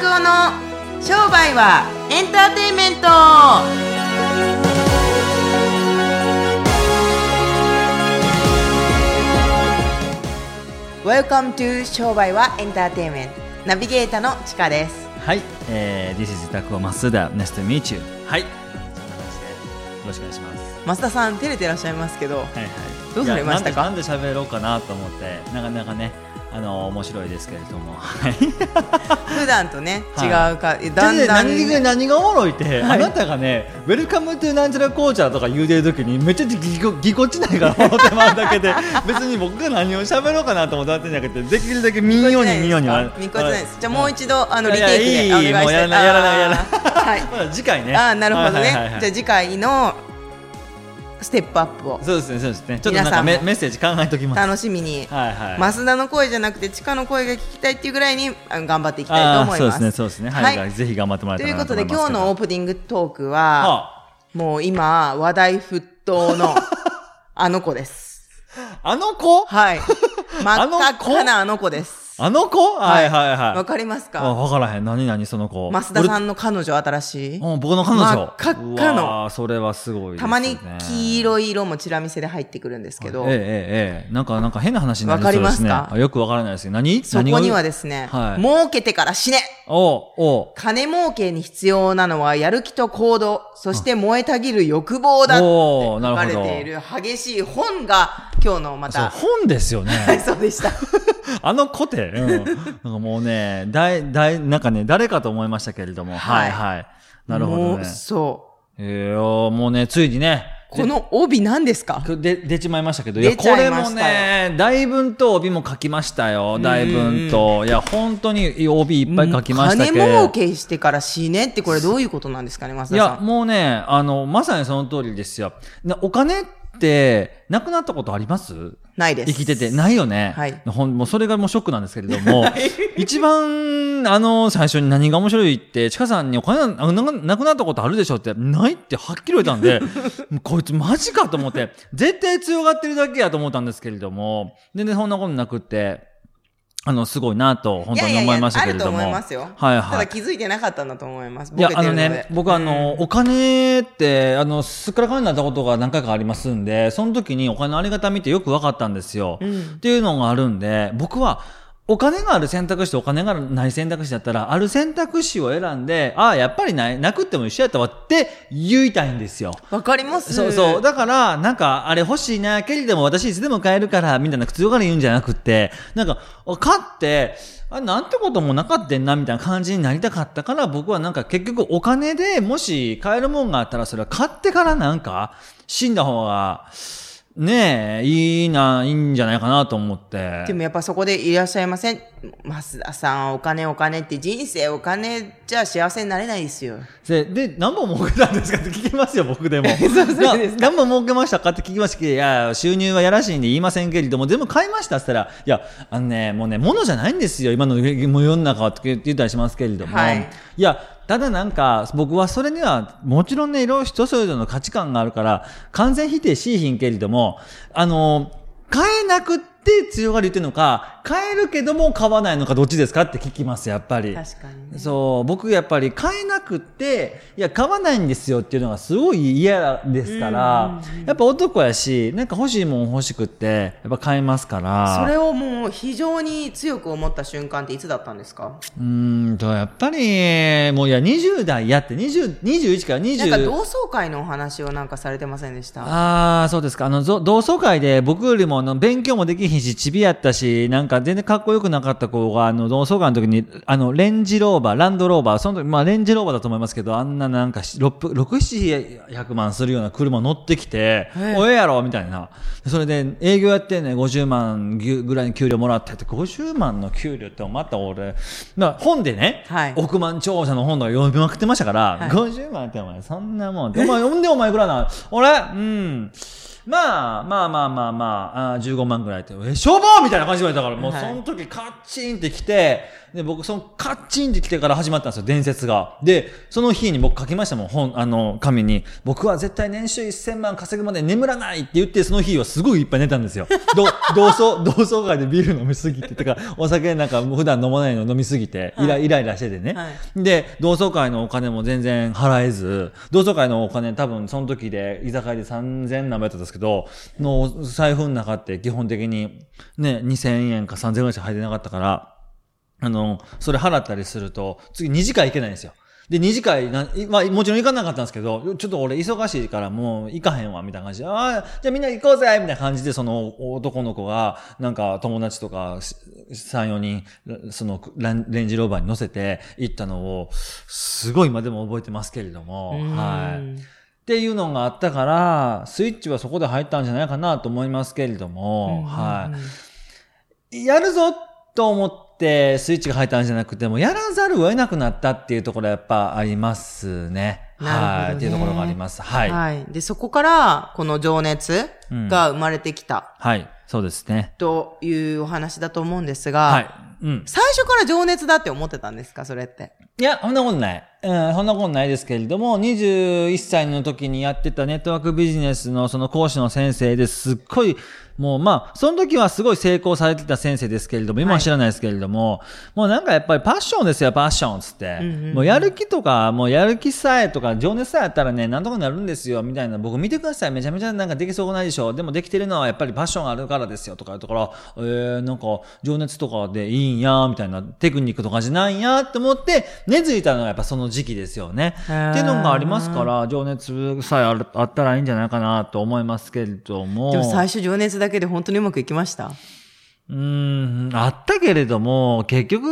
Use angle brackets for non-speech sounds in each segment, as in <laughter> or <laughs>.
拓夫の商売はエンターテインメント「Welcome to 商売はエンターテインメント」ナビゲーターのちかです。はい、えー、This is タクオマスダ Nice to meet you はいそんな感じでよろしくお願いします。増田さん照れてらっしゃいますけどはいはい。どうされましたか？なんで喋ろうかなと思ってなかなかねあの面白いですけれども。はい普段とね違はい。うか、だんだん。何が何がおもろいって、はいあなたがね「 Welcome to なんちゃら紅茶」とか言うてる時にめっちゃぎこぎこちないから <laughs> 思ってまうだけで別に僕が何を喋ろうかなと思ってんじゃなくてできるだけ見んように見んようには見こちないです。じゃあもう一度あのいやリテイクでいやいいお願いしてもうやらないやらないやらない。はい <laughs> 次回ね。あーなるほどね、はいはいはいはい。じゃあ次回のステップアップを。そうですねそうですね。ちょっとなん皆さんも。かメメッセージ考えときます。楽しみに、はいはい。増田の声じゃなくて地下の声が聞きたいっていうぐらいにあ頑張っていきたいと思います。そうですねそうですね。はい、はいぜひ頑張ってもらえたらなということで今日のオープニングトークは、はもう今話題沸騰の <laughs> あの子です。あ、あの子？はい。<laughs> 真っあの子？赤なあの子です。あの子？はいはい。はいわかりますあか分からへん。何何その子？増田さんの彼女新しい？俺うん僕の彼女。真っ赤っかの。それはすごいね。たまに黄色い色もチラ見せで入ってくるんですけど、ええええええ。なんかなんか変な話になりわかりそうですね。ますか？あよくわからないですけど何そこにはでですね、はい。儲けてから死ね。おうおう。金儲けに必要なのはやる気と行動、そして燃えたぎる欲望だって書かれている激しい本が今日のまた、本ですよはい、ね。<laughs> そうでした。<laughs> あの子って、うん、なんかもうねだいだいなんかね誰かと思いましたけれどもははいいはいなるほどねそう。えー、もうねついにねこの帯何ですか？で出ちまいましたけど、いや、出ちゃこれもいましたよね、大文と帯も書きましたよ。大文と。いや、本当に帯いっぱい書きましたけど。金儲けしてから死ねってこれどういうことなんですかね、増田いや。もうね、あの、まさにその通りですよ。なお金って、なくなったことあります？ないです。生きてて。ないよね。はいほんもうそれがもうショックなんですけれども、<laughs> 一番、あの、最初に何が面白いって、ちかさんにお金なななくなったことあるでしょって、ないってはっきり言ったんで、<laughs> もうこいつマジかと思って、絶対強がってるだけやと思ったんですけれども、全然そんなことなくって、あの、すごいなと、本当に思いましたけれども。いやいやいやあると思いますよ。はいはい。ただ気づいてなかったんだと思います。いやあのね、僕あの、お金って、あの、すっからかんになったことが何回かありますんで、その時にお金のありがたみってよく分かったんですよ。うんっていうのがあるんで、僕は、お金がある選択肢とお金がない選択肢だったら、ある選択肢を選んで、ああ、やっぱりない、なくっても一緒やったわって言いたいんですよ。わかりますそうそう。だから、なんか、あれ欲しいな、けれども私いつでも買えるから、みたいな強がり言うんじゃなくって、なんか、買って、あなんてこともなかったんな、みたいな感じになりたかったから、僕はなんか結局お金でもし買えるもんがあったら、それは買ってからなんか、死んだ方が、ねえ、いいな、いいんじゃないかなと思って。でもやっぱそこでいらっしゃいません。増田さん、お金お金って人生お金じゃ幸せになれないですよ。で、で、何本儲けたんですかって聞きますよ、僕でも。<laughs> で何本儲けましたかって聞きましたけ？ど、いや、収入はやらしいんで言いませんけれども、全部買いましたって言ったら、いや、あのね、もうね、物じゃないんですよ、今の世の中はって言ったりしますけれども。はいいや、ただなんか、僕はそれには、もちろんね、いろいろ人それぞれの価値観があるから、完全否定しいひんけれども、あの、買えなくって強がり言ってるのか、買えるけども買わないのかどっちですかって聞きます、やっぱり。確かにね。そう、僕やっぱり買えなくって、いや、買わないんですよっていうのがすごい嫌ですから、やっぱ男やし、なんか欲しいもん欲しくって、やっぱ買いますから。それをもう非常に強く思った瞬間っていつだったんですか？うーんと、やっぱり、もういや、20代やって、20、21から20。なんか同窓会のお話をなんかされてませんでした？ああ、そうですか。あの、ぞ同窓会で僕よりもあの勉強もできひんし、ちびやったし、なんか全然かっこよくなかった子が、あの、同窓会の時に、あの、レンジローバー、ランドローバー、その時、まあ、レンジローバーだと思いますけど、あんななんかし、6、6、700万するような車乗ってきて、えおええやろみたいな。それで、営業やってんね、50万ぐらいに給料もらってって、50万の給料ってまた俺、まあ、本でね、はい億万長者の本とか読みまくってましたから、はい50万ってお前、そんなもん。お前、ほんでお前ぐらいな、俺、うん。まあまあまあまあまあ、あー15万ぐらいって、え、消防みたいな感じで言われたから、もうはいその時カッチンって来て、で、僕そのカッチンって来てから始まったんですよ、伝説が。で、その日に僕書きましたもん、本、あの、紙に。僕は絶対年収1000万稼ぐまで眠らないって言って、その日はすごいいっぱい寝たんですよ。ど <laughs> 同窓、同窓会でビール飲みすぎて、てか、お酒なんか普段飲まないの飲みすぎて、イライライラしててね。はいで、同窓会のお金も全然払えず、同窓会のお金多分その時で、居酒屋で3000何倍やったんですけど、の財布の中って基本的にね、2000円か3000円ぐらいしか入ってなかったから、あの、それ払ったりすると、次2次会行けないんですよ。で、2次会な、いまあ、もちろん行かなかったんですけど、ちょっと俺忙しいからもう行かへんわ、みたいな感じで、ああ、じゃあみんな行こうぜみたいな感じで、その男の子が、なんか友達とか3、4人、そのランレンジローバーに乗せて行ったのを、すごい今でも覚えてますけれども、はい。っていうのがあったから、スイッチはそこで入ったんじゃないかなと思いますけれども、はい。やるぞと思ってスイッチが入ったんじゃなくても、やらざるを得なくなったっていうところはやっぱありますね。はい。っていうところがあります。はい。はい。で、そこから、この情熱が生まれてきたはい。そうですね。というお話だと思うんですが、はい。うん。最初から情熱だって思ってたんですか？それって。いや、そんなことない。うん、そんなことないですけれども、21歳の時にやってたネットワークビジネスのその講師の先生ですっごい、もうまあ、その時はすごい成功されてた先生ですけれども、今は知らないですけれども、もうなんかやっぱりパッションですよ、パッションつって。んうんうんもうやる気とか、もうやる気さえとか、情熱さえあったらね、なんとかなるんですよ、みたいな。僕見てください、めちゃめちゃなんかできそうないでしょ。でもできてるのはやっぱりパッションがあるからですよ、とか言うとから、えー、なんか情熱とかでいいんや、みたいな、テクニックとかじゃないんや、って思って、根付いたのはやっぱその時期ですよね。っていうのがありますから、情熱さえあるあったらいいんじゃないかなと思いますけれども。でも最初情熱だけで本当にうまくいきました？うーん、あったけれども、結局、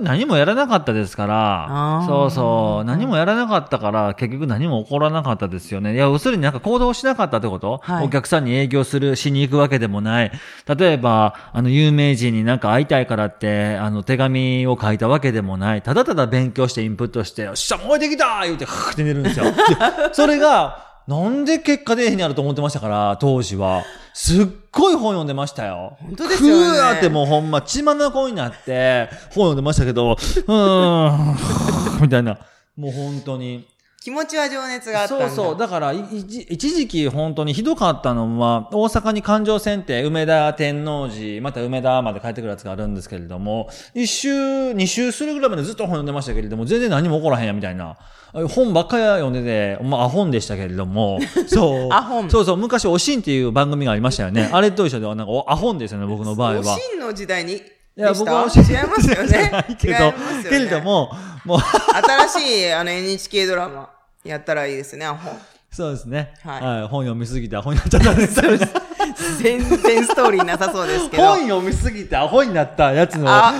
何もやらなかったですからそうそう、何もやらなかったから、結局何も起こらなかったですよね。いや、要するになんか行動しなかったってこと、はいお客さんに営業する、しに行くわけでもない。例えば、あの、有名人になんか会いたいからって、あの、手紙を書いたわけでもない。ただただ勉強してインプットして、よっしゃ、燃えてきた言うて、ふーって寝るんですよ。でそれが、なんで結果出えへんやろと思ってましたから、当時は。すっごい本読んでましたよ。本当ですよねふわーってもうほんま血まなこになって、本読んでましたけど、うーん、<laughs> みたいな。もう本当に。気持ちは情熱があった。そうそう。だから、い一一時期本当にひどかったのは、大阪に環状線って梅田天王寺、また梅田まで帰ってくるやつがあるんですけれども、一周、二周するぐらいまでずっと本読んでましたけれども、全然何も起こらへんや、みたいな。本ばっかり読んでて、まあ、アホンでしたけれども、<laughs> そう。アホンそうそう、昔、おしんっていう番組がありましたよね。あれと一緒では、なんか、おアホンですよね、僕の場合は。おしんの時代にいや、僕は違いますよね。<laughs> けいますよねけれども、もう、新しいあの NHK ドラマやったらいいですね、本。そうですね。ははいい。本読みすぎてアホになっちゃったんです。全然ストーリーなさそうですけど。本読みすぎてアホになったやつのあ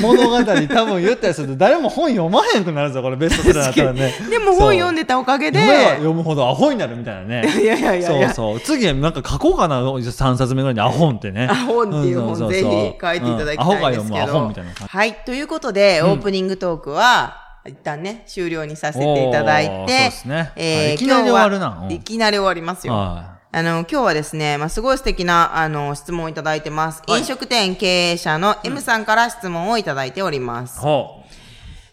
物語多分言ったりすると誰も本読まへんくなるぞ、これベストセラーだったらね。でも本読んでたおかげで、読むほどアホになるみたいなね。いやいやいやそうそう。次なんか書こうかな、3冊目ぐらいにアホンってね。アホンっていう本ぜひ書いていただきたいんですけど。うんアホが読むアホンみたいな。はい。ということで、オープニングトークは、一旦ね、終了にさせていただいてねえーはいいきなり終わるないきなり終わりますよ。はあの、今日はですね、まあ、すごい素敵な、あの、質問をいただいてます。はい飲食店経営者の M さんから質問をいただいておりまい。す。ほ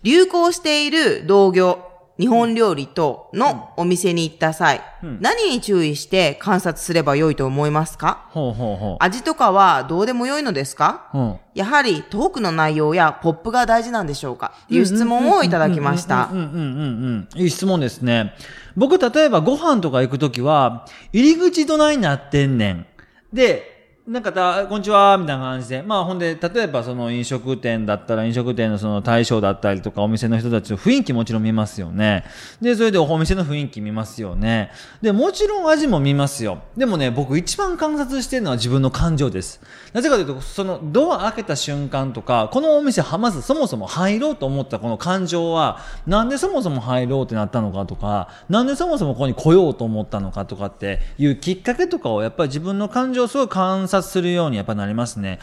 流行している同業、日本料理とのお店に行った際、何に注意して観察すればよいと思いますか？う。ほうほうほ味とかはどうでもよいのですか？う。うん。やはりトークの内容やポップが大事なんでしょうか？っていう質問をいただきましたうん。うんうんうんうん。いい質問ですね。僕、例えばご飯とか行くときは、入り口どないなってんねん。で、なんかた、こんにちは、みたいな感じで。まあ、ほんで、例えばその飲食店だったら、飲食店のその対象だったりとか、お店の人たちの雰囲気もちろん見ますよね。で、それでお店の雰囲気見ますよね。で、もちろん味も見ますよ。でもね、僕一番観察してるのは自分の感情です。なぜかというと、そのドア開けた瞬間とか、このお店はまずそもそも入ろうと思ったこの感情は、なんでそもそも入ろうってなったのかとか、なんでそもそもここに来ようと思ったのかとかっていうきっかけとかをやっぱり自分の感情をすごい観察するようにやっぱなりますね。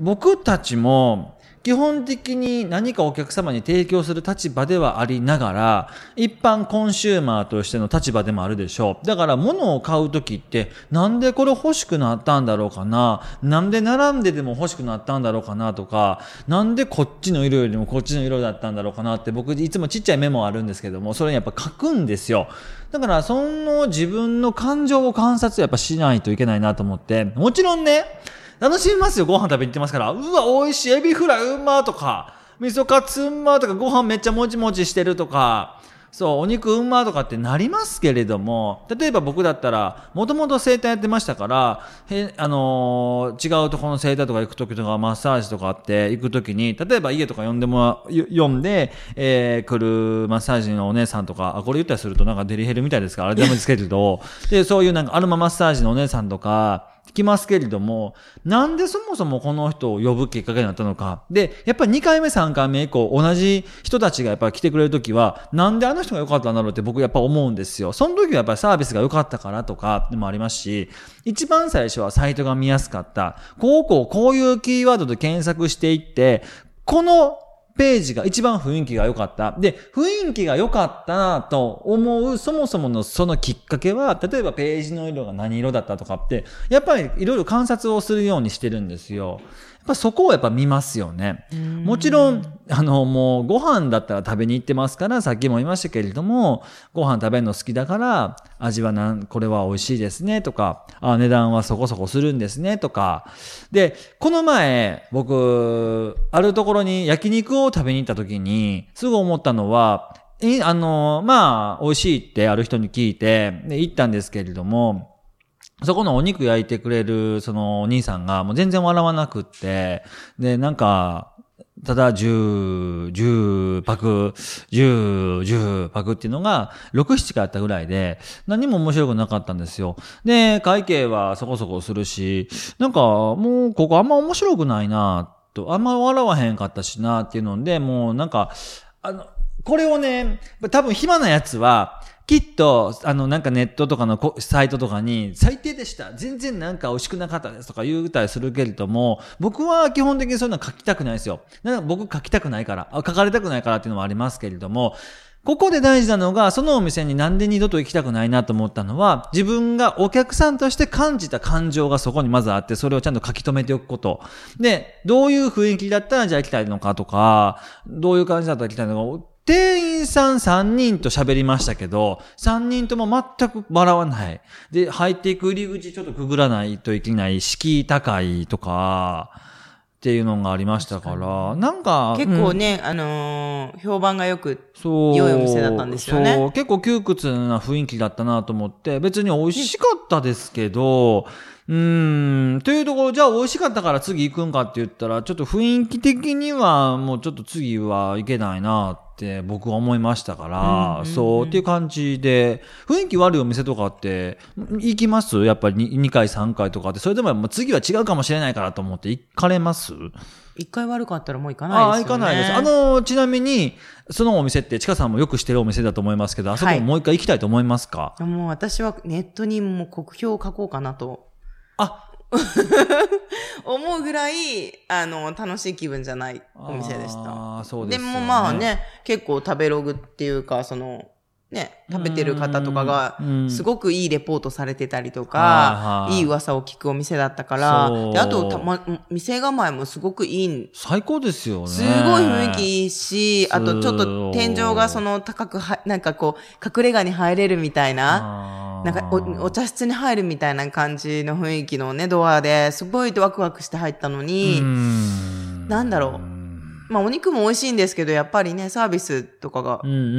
僕たちも基本的に何かお客様に提供する立場ではありながら、一般コンシューマーとしての立場でもあるでしょう。だから物を買うときって、なんでこれ欲しくなったんだろうかな、なんで並んででも欲しくなったんだろうかなとか、なんでこっちの色よりもこっちの色だったんだろうかなって僕いつもちっちゃいメモあるんですけども、それにやっぱ書くんですよ。だからその自分の感情を観察やっぱしないといけないなと思って、もちろんね、楽しみますよ、ご飯食べに行ってますから。うわ、美味しい、エビフライうまとか、味噌カツうまとか、ご飯めっちゃもちもちしてるとか、そう、お肉うんまとかってなりますけれども、例えば僕だったら、もともと整体やってましたから、へ、あのー、違うところの整体とか行くときとか、マッサージとかあって行くときに、例えば家とか呼んでも、呼んで、えー、来るマッサージのお姉さんとか、あ、これ言ったりするとなんかデリヘルみたいですから、あれでもですけれど、<laughs> で、そういうなんかアルママッサージのお姉さんとか、きますけれども、なんでそもそもこの人を呼ぶきっかけになったのか。で、やっぱり2回目、3回目以降、同じ人たちがやっぱり来てくれるときは、なんであの人が良かったんだろうって僕やっぱ思うんですよ。その時はやっぱりサービスが良かったからとかでもありますし、一番最初はサイトが見やすかった。こうこうこういうキーワードで検索していって、このページが一番雰囲気が良かった。で、雰囲気が良かったと思う、そもそものそのきっかけは、例えばページの色が何色だったとかって、やっぱりいろいろ観察をするようにしてるんですよ。やっぱそこをやっぱ見ますよね。もちろん、あの、もうご飯だったら食べに行ってますから、さっきも言いましたけれども、ご飯食べるの好きだから、味はなん、これは美味しいですね、とか、あ、値段はそこそこするんですね、とか。で、この前、僕、あるところに焼肉を食べに行った時に、すぐ思ったのは、え、あの、まあ、美味しいってある人に聞いて、で、行ったんですけれども、そこのお肉焼いてくれる、そのお兄さんがもう全然笑わなくって、で、なんか、ただ10、10パク、10、10パクっていうのが6、7回あったぐらいで、何も面白くなかったんですよ。で、会計はそこそこするし、なんかもうここあんま面白くないなと、あんま笑わへんかったしなっていうので、もうなんか、あの、これをね、多分暇なやつは、きっと、あの、なんかネットとかのサイトとかに、最低でした。全然なんか美味しくなかったですとか言うたりするけれども、僕は基本的にそういうのは書きたくないですよ。なんか僕書きたくないから、書かれたくないからっていうのもありますけれども、ここで大事なのが、そのお店になんで二度と行きたくないなと思ったのは、自分がお客さんとして感じた感情がそこにまずあって、それをちゃんと書き留めておくこと。で、どういう雰囲気だったらじゃあ行きたいのかとか、どういう感じだったら行きたいのか、店員さん3人と喋りましたけど、3人とも全く笑わない。で、入っていく入り口ちょっとくぐらないといけない、敷居高いとか、っていうのがありましたから、なんか。結構ね、うん、あのー、評判がよく、そう。良いお店だったんですよね。そう。結構窮屈な雰囲気だったなと思って、別に美味しかったですけど、うん、というところ、じゃあ美味しかったから次行くんかって言ったら、ちょっと雰囲気的にはもうちょっと次は行けないなって僕は思いましたから、うんうん、そうっていう感じで、雰囲気悪いお店とかって行きます？やっぱり 2, 2回3回とかって、それでも次は違うかもしれないからと思って行かれます？一回悪かったらもう行かないです。よね。あ、行かないです。あの、ちなみに、そのお店って、ちかさんもよく知ってるお店だと思いますけど、あそこもう一回行きたいと思いますか、はい、もう私はネットにもう国評を書こうかなとあ <laughs> 思うぐらい、あの、楽しい気分じゃないお店でした。あそうです、ね、でもまあね、結構食べログっていうか、その、ね、食べてる方とかが、すごくいいレポートされてたりとか、いい噂を聞くお店だったから、であとた、ま、店構えもすごくいい。最高ですよね。すごい雰囲気いいし、あとちょっと天井がその高くは、なんかこう、隠れ家に入れるみたいな、なんかおお茶室に入るみたいな感じの雰囲気のね、ドアですごいワクワクして入ったのに、なんだろう。まあお肉も美味しいんですけど、やっぱりね、サービスとかが。うんうんうんう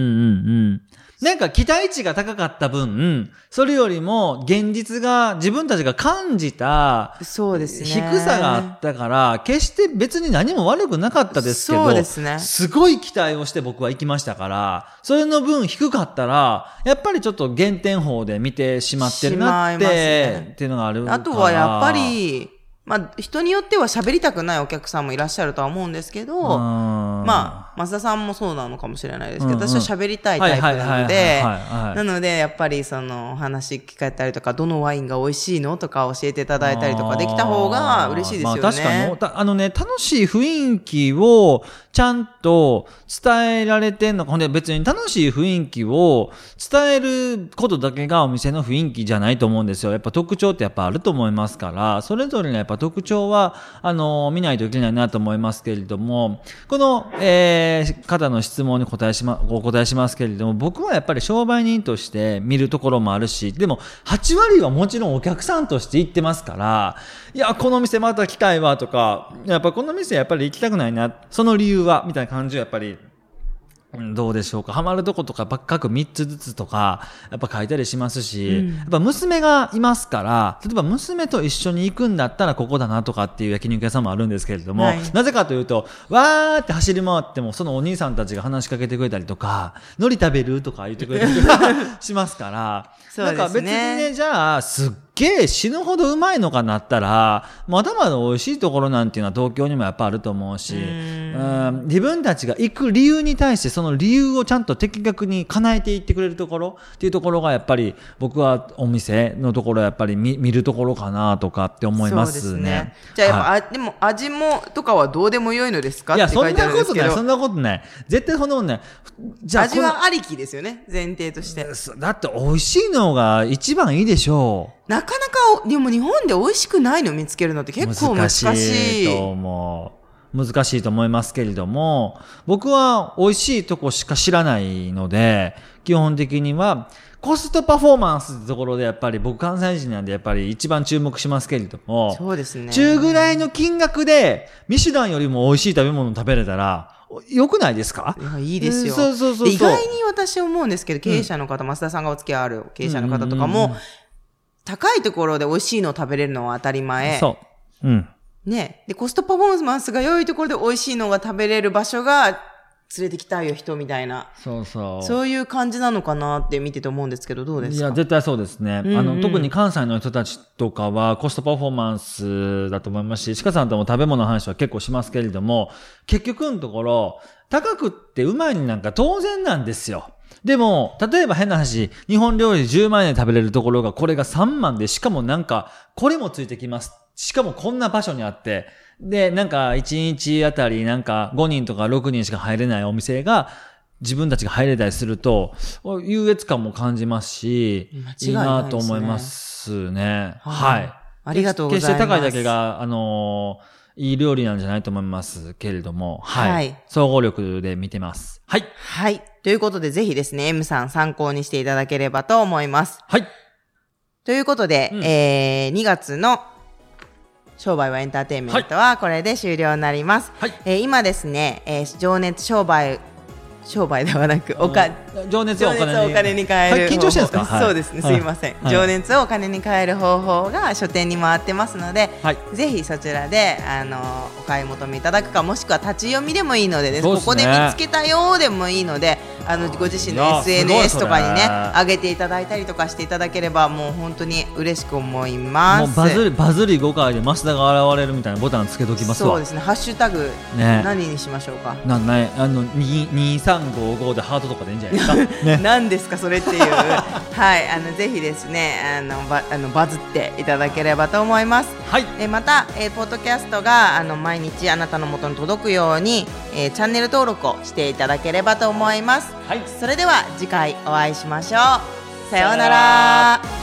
ん。なんか期待値が高かった分、それよりも現実が自分たちが感じたそうですね。低さがあったから、決して別に何も悪くなかったですけど、そうですね。すごい期待をして僕は行きましたから、それの分低かったら、やっぱりちょっと減点法で見てしまってるなって、ね、っていうのがあるあとはやっぱり、まあ、人によっては喋りたくないお客さんもいらっしゃるとは思うんですけど、まあ、増田さんもそうなのかもしれないですけど、うんうん私は喋りたいタイプなのでなのでやっぱりそのお話聞かれたりとかどのワインが美味しいのとか教えていただいたりとかできた方が嬉しいですよね。まあ確かにたあのね、楽しい雰囲気をちゃんと伝えられてんのか、ほんで別に楽しい雰囲気を伝えることだけがお店の雰囲気じゃないと思うんですよ。やっぱ特徴ってやっぱあると思いますから、それぞれのやっぱ特徴は、あの、見ないといけないなと思いますけれども、この、えー、方の質問に答えしま、お答えしますけれども、僕はやっぱり商売人として見るところもあるし、でも8割はもちろんお客さんとして行ってますから、いや、この店また来たいわとか、やっぱこの店やっぱり行きたくないな、その理由は、みたいな感じをやっぱり、どうでしょうか？ハマるとことかばっかく3つずつとか、やっぱ書いたりしますし、やっぱ娘がいますから、例えば娘と一緒に行くんだったらここだなとかっていう焼肉屋さんもあるんですけれども、はい。なぜかというと、わーって走り回っても、そのお兄さんたちが話しかけてくれたりとか、海苔食べるとか言ってくれたりとか <laughs> しますから、そうですね。なんか別にね、じゃあ、すっげえ死ぬほどうまいのかなったら、まだまだ美味しいところなんていうのは東京にもやっぱあると思うし、うん自分たちが行く理由に対してその理由をちゃんと的確に叶えていってくれるところっていうところがやっぱり僕はお店のところやっぱり見見るところかなとかって思いますそうですね。じゃあやっぱ、はいあでも味もとかはどうでもよいのですかいや、そんなことない、そんなことない。絶対そんなことない。じゃあ、味はありきですよね前提として。だって美味しいのが一番いいでしょう。なかなかおでも日本で美味しくないの見つけるのって結構難しい。難しいと思う。難しいと思いますけれども、僕は美味しいとこしか知らないので、基本的には、コストパフォーマンスってところでやっぱり僕関西人なんでやっぱり一番注目しますけれども、そうですね。中ぐらいの金額でミシュランよりも美味しい食べ物を食べれたら、良くないですか？いや、いいですよ。そうそうそうそうで意外に私思うんですけど、経営者の方、増田さんがお付き合いある経営者の方とかも、高いところで美味しいのを食べれるのは当たり前。そう。うん。ね。で、コストパフォーマンスが良いところで美味しいのが食べれる場所が連れてきたいよ人みたいな。そうそう。そういう感じなのかなって見てて思うんですけど、どうですか？いや、絶対そうですね。んうんあの、特に関西の人たちとかはコストパフォーマンスだと思いますし、鹿さんとも食べ物の話は結構しますけれども、結局のところ、高くってうまいになんか当然なんですよ。でも、例えば変な話、日本料理10万円で食べれるところがこれが3万で、しかもなんか、これもついてきます。しかもこんな場所にあって、で、なんか1日あたりなんか5人とか6人しか入れないお店が、自分たちが入れたりすると、優越感も感じますし、いい間違いないなと思いますね。はいはい。ありがとうございます決して高いだけが、あのーいい料理なんじゃないと思いますけれども、はい。はい総合力で見てます。はい。はい。ということで、ぜひですね、M さん参考にしていただければと思います。はい。ということで、うんえー、2月の商売はエンターテインメントはこれで終了になります。はい。えー今ですね、えー情熱商売、商売ではなく、おか、情熱をお金に。変えるはい緊張してるんですか？はい。そうですね、はいすいません、はい。情熱をお金に変える方法が書店に回ってますので、はい。ぜひそちらであのお買い求めいただくかもしくは立ち読みでもいいのでここで見つけたよでもいいのであのご自身の SNS とかにね上げていただいたりとかしていただければもう本当に嬉しく思いますもうバズり、バズり5回で増田が現れるみたいなボタンつけときますわ。そうですねハッシュタグ、ね何にしましょうか？なんない、あの、に2355でハートとかでいいんじゃないですか？<laughs> ね。何ですかそれっていう <laughs> はいあのぜひですねあのバあのバズっていただければと思いますはい。えーまた、えーポッドキャストがあの毎日あなたの元に届くように、えーチャンネル登録をしていただければと思いますはい。それでは次回お会いしましょう。さようなさようなら